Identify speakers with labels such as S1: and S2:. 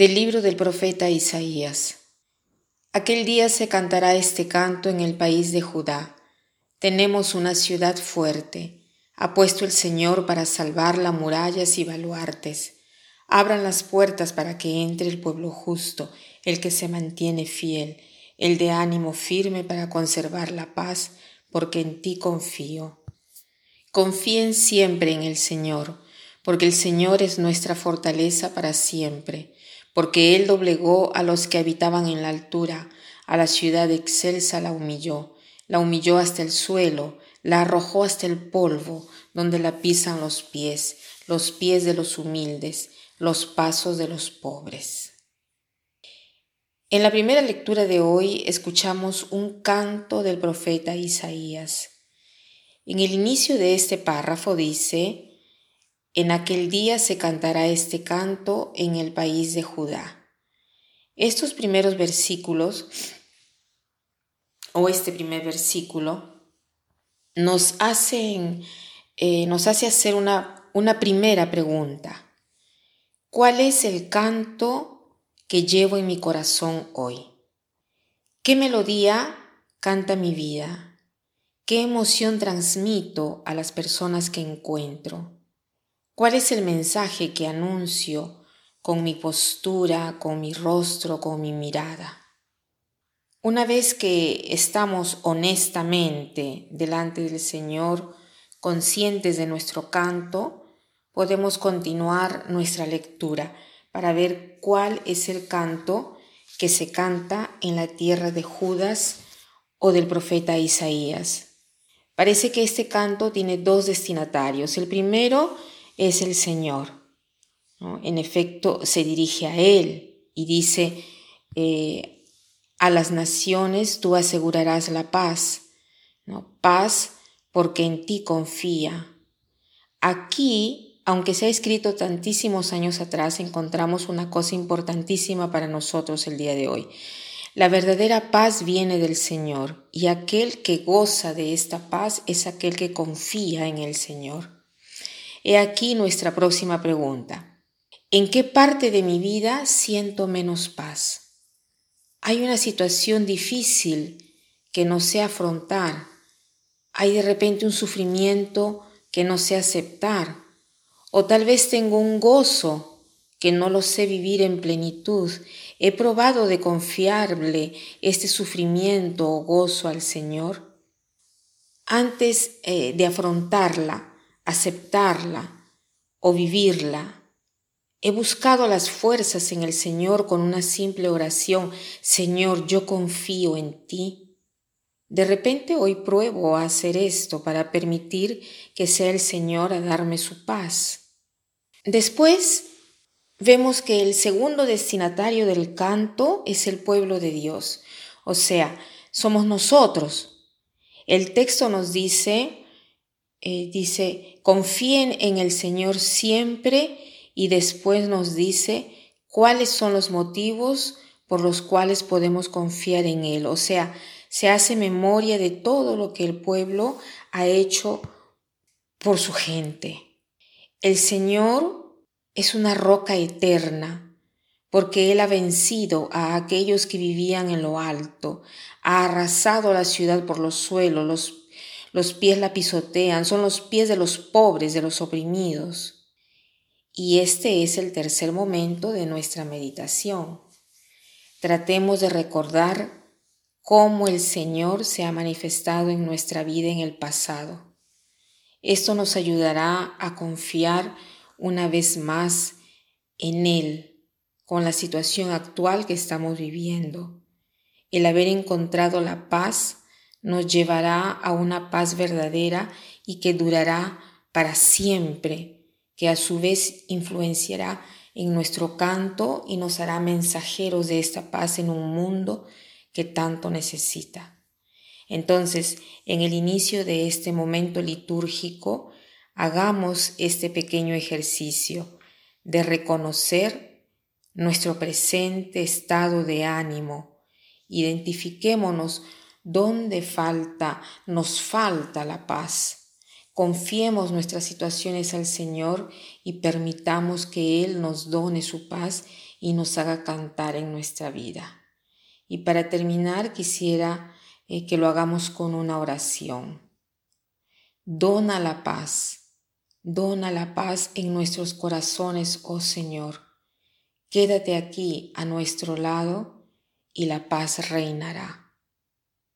S1: Del libro del profeta Isaías. Aquel día se cantará este canto en el país de Judá. Tenemos una ciudad fuerte. Ha puesto el Señor para salvarla murallas y baluartes. Abran las puertas para que entre el pueblo justo, el que se mantiene fiel, el de ánimo firme para conservar la paz, porque en ti confío. Confíen siempre en el Señor, porque el Señor es nuestra fortaleza para siempre porque él doblegó a los que habitaban en la altura, a la ciudad excelsa la humilló, la humilló hasta el suelo, la arrojó hasta el polvo, donde la pisan los pies, los pies de los humildes, los pasos de los pobres. En la primera lectura de hoy escuchamos un canto del profeta Isaías. En el inicio de este párrafo dice, en aquel día se cantará este canto en el país de Judá. Estos primeros versículos, o este primer versículo, nos, hacen, eh, nos hace hacer una, una primera pregunta. ¿Cuál es el canto que llevo en mi corazón hoy? ¿Qué melodía canta mi vida? ¿Qué emoción transmito a las personas que encuentro? ¿Cuál es el mensaje que anuncio con mi postura, con mi rostro, con mi mirada? Una vez que estamos honestamente delante del Señor, conscientes de nuestro canto, podemos continuar nuestra lectura para ver cuál es el canto que se canta en la tierra de Judas o del profeta Isaías. Parece que este canto tiene dos destinatarios. El primero es el Señor. En efecto, se dirige a Él y dice, eh, a las naciones tú asegurarás la paz, ¿no? paz porque en ti confía. Aquí, aunque se ha escrito tantísimos años atrás, encontramos una cosa importantísima para nosotros el día de hoy. La verdadera paz viene del Señor y aquel que goza de esta paz es aquel que confía en el Señor. He aquí nuestra próxima pregunta. ¿En qué parte de mi vida siento menos paz? Hay una situación difícil que no sé afrontar. Hay de repente un sufrimiento que no sé aceptar. O tal vez tengo un gozo que no lo sé vivir en plenitud. He probado de confiarle este sufrimiento o gozo al Señor. Antes eh, de afrontarla, aceptarla o vivirla. He buscado las fuerzas en el Señor con una simple oración, Señor, yo confío en ti. De repente hoy pruebo a hacer esto para permitir que sea el Señor a darme su paz. Después vemos que el segundo destinatario del canto es el pueblo de Dios, o sea, somos nosotros. El texto nos dice eh, dice, confíen en el Señor siempre y después nos dice cuáles son los motivos por los cuales podemos confiar en Él. O sea, se hace memoria de todo lo que el pueblo ha hecho por su gente. El Señor es una roca eterna, porque Él ha vencido a aquellos que vivían en lo alto, ha arrasado la ciudad por los suelos, los los pies la pisotean, son los pies de los pobres, de los oprimidos. Y este es el tercer momento de nuestra meditación. Tratemos de recordar cómo el Señor se ha manifestado en nuestra vida en el pasado. Esto nos ayudará a confiar una vez más en Él con la situación actual que estamos viviendo. El haber encontrado la paz nos llevará a una paz verdadera y que durará para siempre, que a su vez influenciará en nuestro canto y nos hará mensajeros de esta paz en un mundo que tanto necesita. Entonces, en el inicio de este momento litúrgico, hagamos este pequeño ejercicio de reconocer nuestro presente estado de ánimo. Identifiquémonos ¿Dónde falta, nos falta la paz? Confiemos nuestras situaciones al Señor y permitamos que Él nos done su paz y nos haga cantar en nuestra vida. Y para terminar quisiera eh, que lo hagamos con una oración. Dona la paz, dona la paz en nuestros corazones, oh Señor. Quédate aquí a nuestro lado y la paz reinará.